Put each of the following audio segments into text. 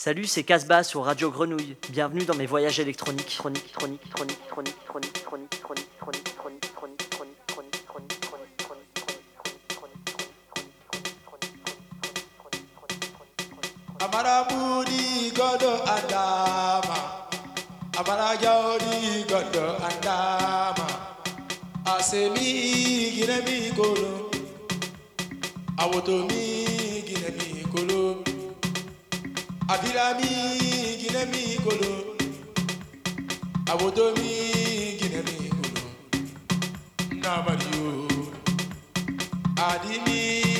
Salut, c'est Casbah sur Radio Grenouille. Bienvenue dans mes voyages électroniques. Chronique, chronique, chronique, chronique, chronique, chronique, chronique, chronique, chronique, chronique, chronique, chronique, chronique, Amarabudi godo godo andama Asemi gine mi kolo Awoto abirami gine mi kolo. Abodomi gine mi kolo. Namadi o. Adimi.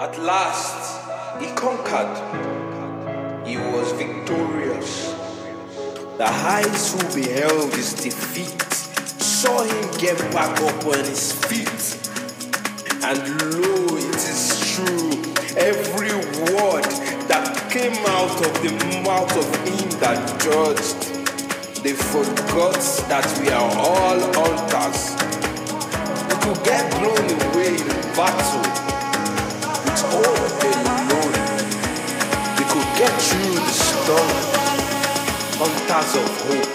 At last, he conquered. He was victorious. The heights who beheld his defeat saw him get back up on his feet. And lo, it is true, every word that came out of the mouth of him that judged they forgot that we are all altars. We could get blown away in battle, get through the storm on paths of hope.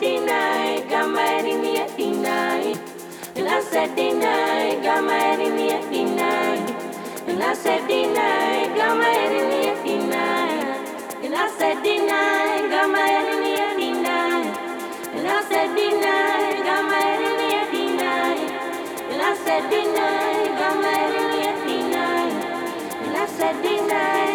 Latina, kama erini etina. deny, kama erini etina. Lasetina, kama erini etina. Lasetina, kama deny, etina. Lasetina, kama erini etina. Lasetina, kama erini etina. Lasetina.